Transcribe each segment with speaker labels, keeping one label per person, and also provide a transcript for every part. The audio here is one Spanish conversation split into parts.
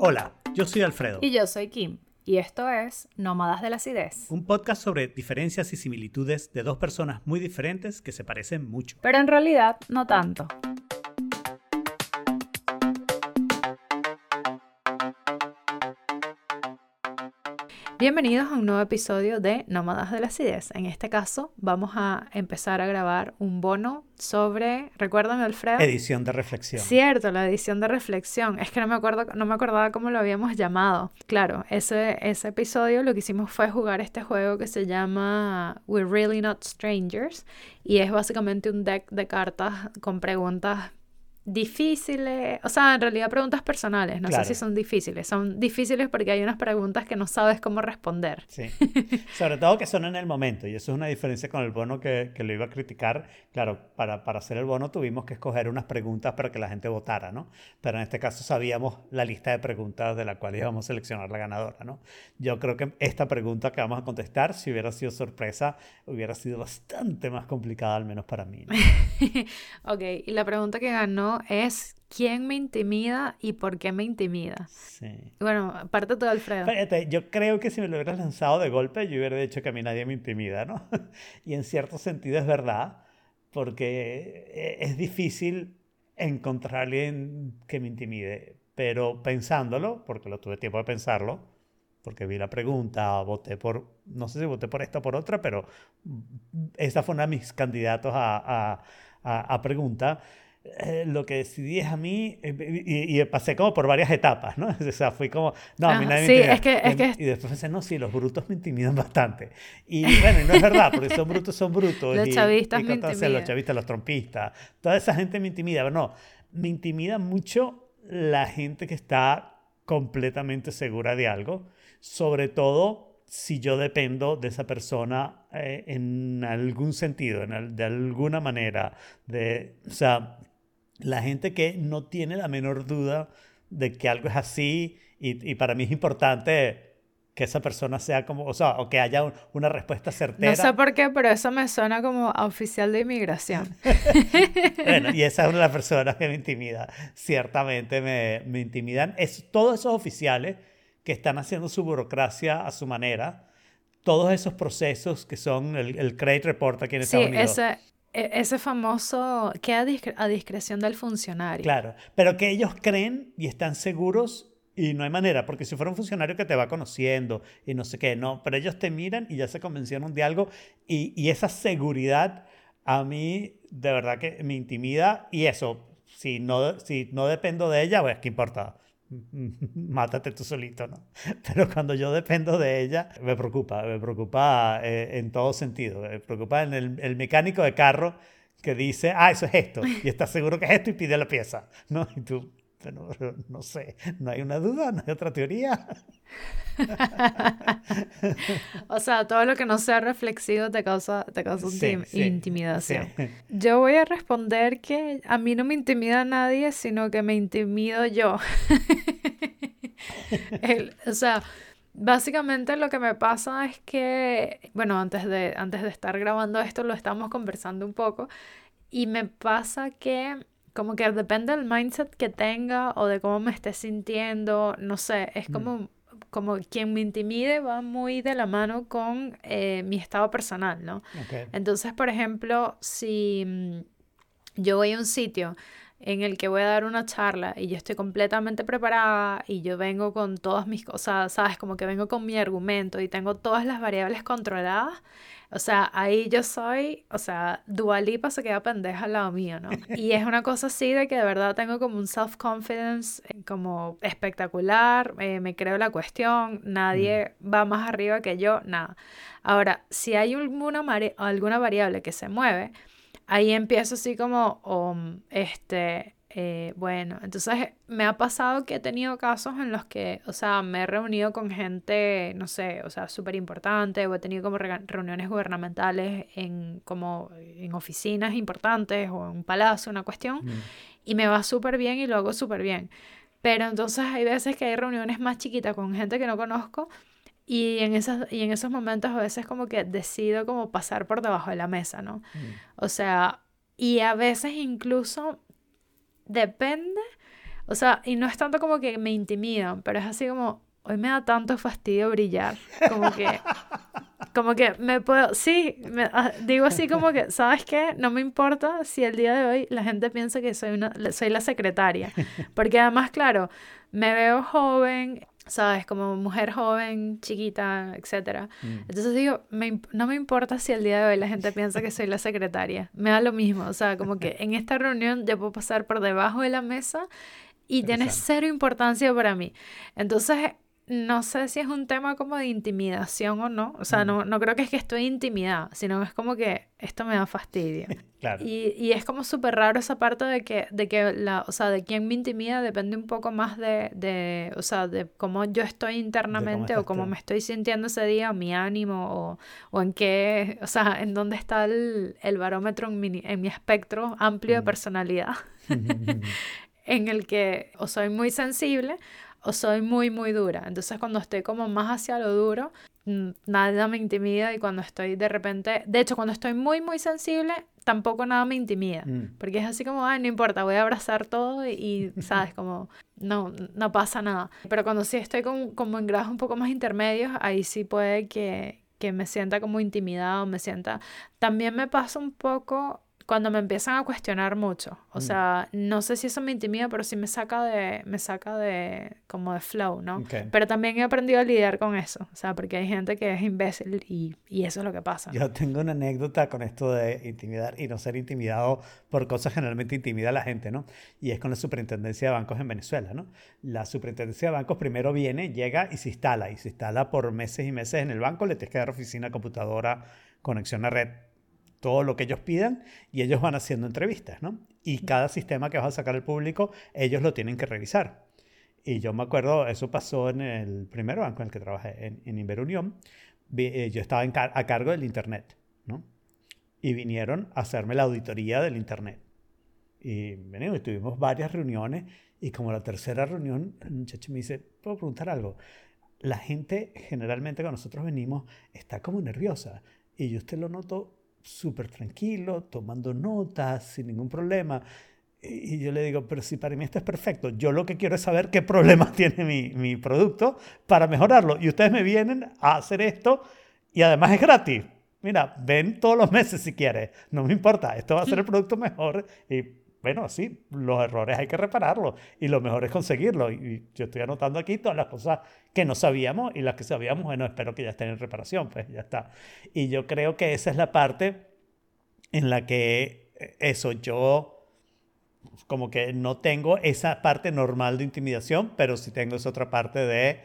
Speaker 1: Hola, yo soy Alfredo.
Speaker 2: Y yo soy Kim. Y esto es Nómadas de la Acidez.
Speaker 1: Un podcast sobre diferencias y similitudes de dos personas muy diferentes que se parecen mucho.
Speaker 2: Pero en realidad no tanto. Bienvenidos a un nuevo episodio de Nómadas de la Acidez. En este caso vamos a empezar a grabar un bono sobre, recuérdame Alfredo.
Speaker 1: Edición de reflexión.
Speaker 2: Cierto, la edición de reflexión. Es que no me acuerdo, no me acordaba cómo lo habíamos llamado. Claro, ese, ese episodio lo que hicimos fue jugar este juego que se llama We're Really Not Strangers y es básicamente un deck de cartas con preguntas difíciles, o sea, en realidad preguntas personales, no sé si son difíciles, son difíciles porque hay unas preguntas que no sabes cómo responder.
Speaker 1: Sí, sobre todo que son en el momento, y eso es una diferencia con el bono que, que lo iba a criticar. Claro, para, para hacer el bono tuvimos que escoger unas preguntas para que la gente votara, ¿no? Pero en este caso sabíamos la lista de preguntas de la cual íbamos a seleccionar la ganadora, ¿no? Yo creo que esta pregunta que vamos a contestar, si hubiera sido sorpresa, hubiera sido bastante más complicada, al menos para mí.
Speaker 2: ok, y la pregunta que ganó es quién me intimida y por qué me intimida. Sí. Bueno, aparte todo, Alfredo.
Speaker 1: yo creo que si me lo hubieras lanzado de golpe, yo hubiera dicho que a mí nadie me intimida, ¿no? y en cierto sentido es verdad, porque e, es difícil encontrar a alguien que me intimide. Pero pensándolo, porque lo tuve tiempo de pensarlo, porque vi la pregunta, voté por, no sé si voté por esta o por otra, pero esa fue una de mis candidatos a, a, a, a pregunta. Eh, lo que decidí es a mí, eh, y, pasé como por varias etapas, ¿no? O sea, fui como, no, a mí nadie me
Speaker 2: es que, es que...
Speaker 1: Y después pensé, no, sí, los brutos me intimidan bastante. Y bueno, no es verdad, porque son brutos, son brutos.
Speaker 2: los chavistas me
Speaker 1: intimidan. Los chavistas, los trompistas, toda esa gente me intimida. Pero no, me intimida mucho la gente que está completamente segura de algo, sobre todo si yo dependo de esa persona eh, en algún sentido, en de alguna manera. De, o sea, la gente que no tiene la menor duda de que algo es así y, para mí es importante que esa persona sea como, o sea, o que haya una respuesta certera.
Speaker 2: No sé por qué, pero eso me suena como a oficial de inmigración.
Speaker 1: bueno, y esa es una de las personas que me intimida. Ciertamente me, me intimidan. Es, todos esos oficiales que están haciendo su burocracia a su manera, todos esos procesos que son el, el Credit Report aquí en Estados Unidos.
Speaker 2: Ese, ese famoso queda a discreción del funcionario.
Speaker 1: Claro, pero que ellos creen y están seguros y no hay manera, porque si fuera un funcionario que te va conociendo y no sé qué, no, pero ellos te miran y ya se convencieron de algo y, y esa seguridad a mí de verdad que me intimida y eso, si no, si no dependo de ella, pues qué importa mátate tú solito, ¿no? Pero cuando yo dependo de ella, me preocupa, me preocupa eh, en todo sentido. Me preocupa en el, el, mecánico de carro que dice, ah, eso es esto, y está seguro que es esto y pide la pieza, ¿no? Y tú, pero, no sé, no hay una duda, no hay otra teoría.
Speaker 2: o sea, todo lo que no sea reflexivo te causa, te causa intimidación. Yo voy a responder que a mí no me intimida nadie, sino que me intimido yo. o sea, básicamente lo que me pasa es que, bueno, antes de, antes de estar grabando esto lo estamos conversando un poco y me pasa que como que depende del mindset que tenga o de cómo me esté sintiendo, no sé, es mm. como, como quien me intimide va muy de la mano con eh, mi estado personal, ¿no? Entonces, por ejemplo, si mm, yo voy a un sitio en el que voy a dar una charla y yo estoy completamente preparada y yo vengo con todas mis cosas, sabes, como que vengo con mi argumento y tengo todas las variables controladas, o sea, ahí yo soy, o sea, Dualipa se queda pendeja al lado mío, ¿no? Y es una cosa así de que de verdad tengo como un self-confidence eh, como espectacular, eh, me creo la cuestión, nadie mm. va más arriba que yo, nada. Ahora, si hay alguna, alguna variable que se mueve, ahí empiezo así como, um, este, eh, bueno, entonces me ha pasado que he tenido casos en los que, o sea, me he reunido con gente, no sé, o sea, súper importante, o he tenido como reuniones gubernamentales en como en oficinas importantes o en un palacio, una cuestión, mm. y me va súper bien y lo hago súper bien. Pero entonces hay veces que hay reuniones más chiquitas con gente que no conozco y en, esas, y en esos momentos a veces como que decido como pasar por debajo de la mesa, ¿no? Mm. O sea, y a veces incluso depende, O sea, y no es tanto como que me intimidan, pero es así como, hoy me da tanto fastidio brillar, como que, como que me puedo, sí, me, ah, digo así como que, ¿sabes qué? No me importa si el día de hoy la gente piensa que soy, una, soy la secretaria, porque además, claro, me veo joven, ¿sabes? Como mujer joven, chiquita, etc. Mm. Entonces digo, no me importa si el día de hoy la gente piensa que soy la secretaria, me da lo mismo, o sea, como que en esta reunión yo puedo pasar por debajo de la mesa y tiene cero importancia para mí. Entonces, no sé si es un tema como de intimidación o no. O sea, no, no creo que es que estoy intimidada, sino es como que esto me da fastidio.
Speaker 1: claro.
Speaker 2: Y, y, es como súper raro esa parte de que, de que la, o sea, de quién me intimida depende un poco más de, de o sea, de cómo yo estoy internamente o cómo me estoy sintiendo ese día, o mi ánimo, o, o en qué, o sea, en dónde está el, el barómetro en mi, en mi espectro amplio de personalidad. en el que o soy muy sensible o soy muy, muy dura. Entonces cuando estoy como más hacia lo duro, nada me intimida y cuando estoy de repente, de hecho cuando estoy muy, muy sensible, tampoco nada me intimida. Mm. Porque es así como, ay, no importa, voy a abrazar todo y, ¿sabes? Como, no, no pasa nada. Pero cuando sí estoy como, como en grados un poco más intermedios, ahí sí puede que, que me sienta como intimidado, me sienta... También me pasa un poco cuando me empiezan a cuestionar mucho. O mm. sea, no sé si eso me intimida, pero sí me saca de, me saca de, como de flow, ¿no? Pero también he aprendido a lidiar con eso, o sea, porque hay gente que es imbécil y, y eso es lo que pasa.
Speaker 1: Yo tengo una anécdota con esto de intimidar y no ser intimidado por cosas generalmente intimida a la gente, ¿no? Y es con la superintendencia de bancos en Venezuela, ¿no? La superintendencia de bancos primero viene, llega y se instala, y se instala por meses y meses en el banco, le tienes que dar oficina, computadora, conexión a red todo lo que ellos pidan y ellos van haciendo entrevistas, ¿no? Y cada sistema que vas a sacar al público, ellos lo tienen que revisar. Y yo me acuerdo, eso pasó en el primer banco en el que trabajé, en, en Inverunión. Eh, yo estaba a cargo del Internet, ¿no? Y vinieron a hacerme la auditoría del Internet. Y venimos, tuvimos varias reuniones y como la tercera reunión, el muchacho me dice, ¿puedo preguntar algo? La gente generalmente cuando nosotros venimos está como nerviosa y yo usted lo noto súper tranquilo, tomando notas, sin ningún problema. Y yo le digo, pero si para mí esto es perfecto, yo lo que quiero es saber qué problemas tiene mi, mi producto para mejorarlo. Y ustedes me vienen a hacer esto y además es gratis. Mira, ven todos los meses si quieres, no me importa, esto va a ser el producto mejor y bueno, sí, los errores hay que repararlos y lo mejor es conseguirlo. Y yo estoy anotando aquí todas las cosas que no sabíamos y las que sabíamos, bueno, espero que ya estén en reparación, pues ya está. Y yo creo que esa es la parte en la que eh, eso, yo como que no tengo esa parte normal de intimidación, pero sí tengo esa otra parte de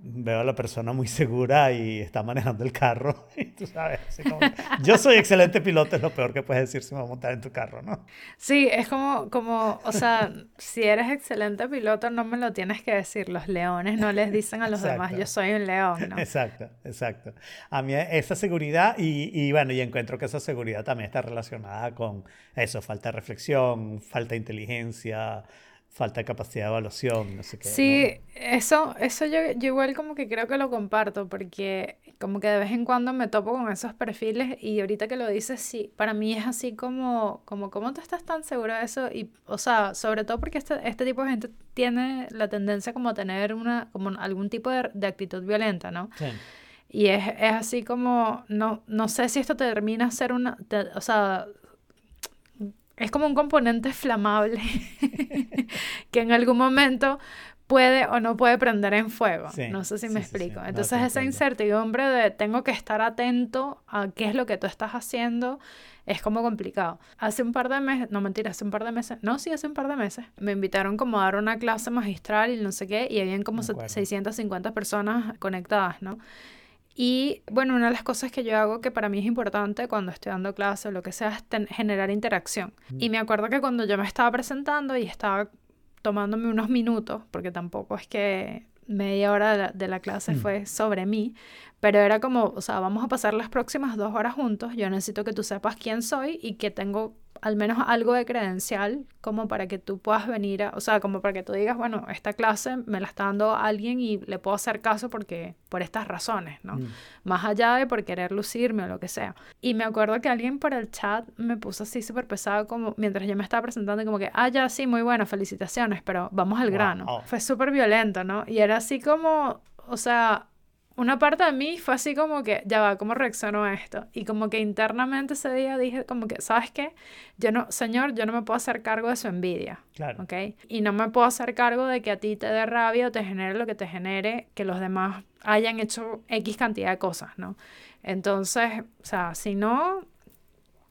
Speaker 1: veo a la persona muy segura y está manejando el carro. Y tú sabes, yo soy excelente piloto, es lo peor que puedes decir si me voy a montar en tu carro, ¿no?
Speaker 2: Sí, es como, como, o sea, si eres excelente piloto, no me lo tienes que decir. Los leones no les dicen a los demás, yo soy un león, ¿no?
Speaker 1: Exacto, exacto. A mí esa seguridad, y, y bueno, y encuentro que esa seguridad también está relacionada con eso, falta de reflexión, falta de inteligencia, falta de capacidad de evaluación, no sé qué.
Speaker 2: Sí, eso, eso yo, yo, igual como que creo que lo comparto, porque como que de vez en cuando me topo con esos perfiles y ahorita que lo dices, sí, para mí es así como, como ¿cómo tú estás tan seguro de eso? Y, o sea, sobre todo porque este, este tipo de gente tiene la tendencia como a tener una, como algún tipo de, de actitud violenta, ¿no? Sí. Y es, es, así como, no, no sé si esto termina ser una, o sea, es como un componente flamable que en algún momento puede o no puede prender en fuego. no sé si me explico. Entonces esa incertidumbre de tengo que estar atento a qué es lo que tú estás haciendo es como complicado. Hace un par de meses, no mentira, hace un par de meses, no, sí, hace un par de meses, me invitaron como a dar una clase magistral y no sé qué, y habían como 650 personas conectadas, ¿no? Y bueno, una de las cosas que yo hago que para mí es importante cuando estoy dando clases o lo que sea es generar interacción. Y me acuerdo que cuando yo me estaba presentando y estaba tomándome unos minutos, porque tampoco es que media hora de la, clase mm. fue sobre mí, pero era como, o sea, vamos a pasar las próximas dos horas juntos, yo necesito que tú sepas quién soy y qué tengo al menos algo de credencial como para que tú puedas venir, a, o sea, como para que tú digas, bueno, esta clase me la está dando alguien y le puedo hacer caso porque por estas razones, ¿no? Mm. Más allá de por querer lucirme o lo que sea. Y me acuerdo que alguien por el chat me puso así súper pesado como mientras yo me estaba presentando como que, ah, ya sí, muy bueno, felicitaciones, pero vamos al grano. Fue súper violento, ¿no? Y era así como, o sea, una parte de mí fue así como que, ya va, ¿cómo reaccionó a esto? Y como que internamente ese día dije como que, ¿sabes qué? Yo no, señor, yo no me puedo hacer cargo de su envidia. Claro. ¿Ok? Y no me puedo hacer cargo de que a ti te dé rabia o te genere lo que te genere que los demás hayan hecho X cantidad de cosas, ¿no? Entonces, o sea, si no,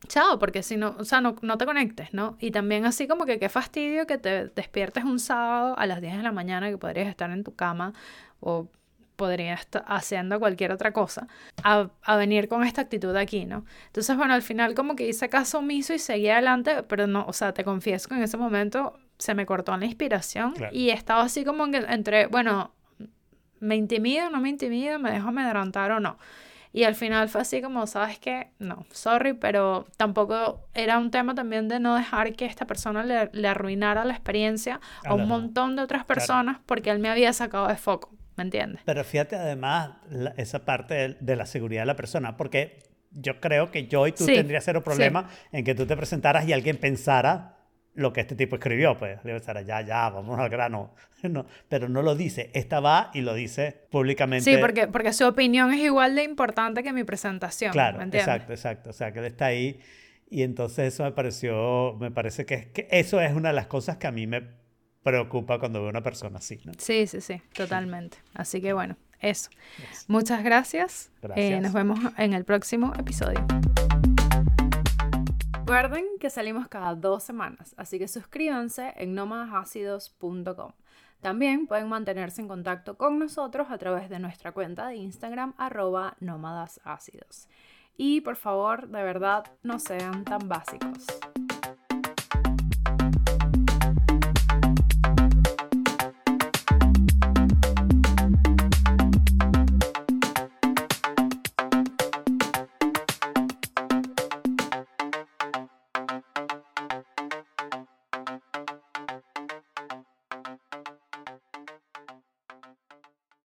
Speaker 2: chao, porque si no, o sea, no, no, te conectes, ¿no? Y también así como que qué fastidio que te despiertes un sábado a las 10 de la mañana que podrías estar en tu cama o podría estar haciendo cualquier otra cosa, a, a, venir con esta actitud aquí, ¿no? Entonces, bueno, al final como que hice caso omiso y seguí adelante, pero no, o sea, te confieso que en ese momento se me cortó la inspiración y estaba así como entre, bueno, me intimido, no me intimido, me dejo amedrentar o no. Y al final fue así como, ¿sabes qué? No, sorry, pero tampoco era un tema también de no dejar que esta persona le, le arruinara la experiencia a, un montón de otras personas porque él me había sacado de foco. ¿Me entiendes?
Speaker 1: Pero fíjate además esa parte de, la seguridad de la persona, porque yo creo que yo y tú tendrías cero problema en que tú te presentaras y alguien pensara lo que este tipo escribió, pues le pensara, ya, ya, vamos al grano. No, pero no lo dice, esta va y lo dice públicamente.
Speaker 2: Sí, porque, porque su opinión es igual de importante que mi presentación.
Speaker 1: Claro, exacto, exacto. O sea, que él está ahí y entonces eso me pareció, me parece que, que eso es una de las cosas que a mí me preocupa cuando veo una persona así. ¿no?
Speaker 2: Sí, sí, sí, totalmente. Así que bueno, eso. Muchas gracias. Eh, gracias. nos vemos en el próximo episodio. Recuerden que salimos cada dos semanas, así que suscríbanse en nómadasácidos.com. También pueden mantenerse en contacto con nosotros a través de nuestra cuenta de Instagram arroba nómadas Y por favor, de verdad, no sean tan básicos.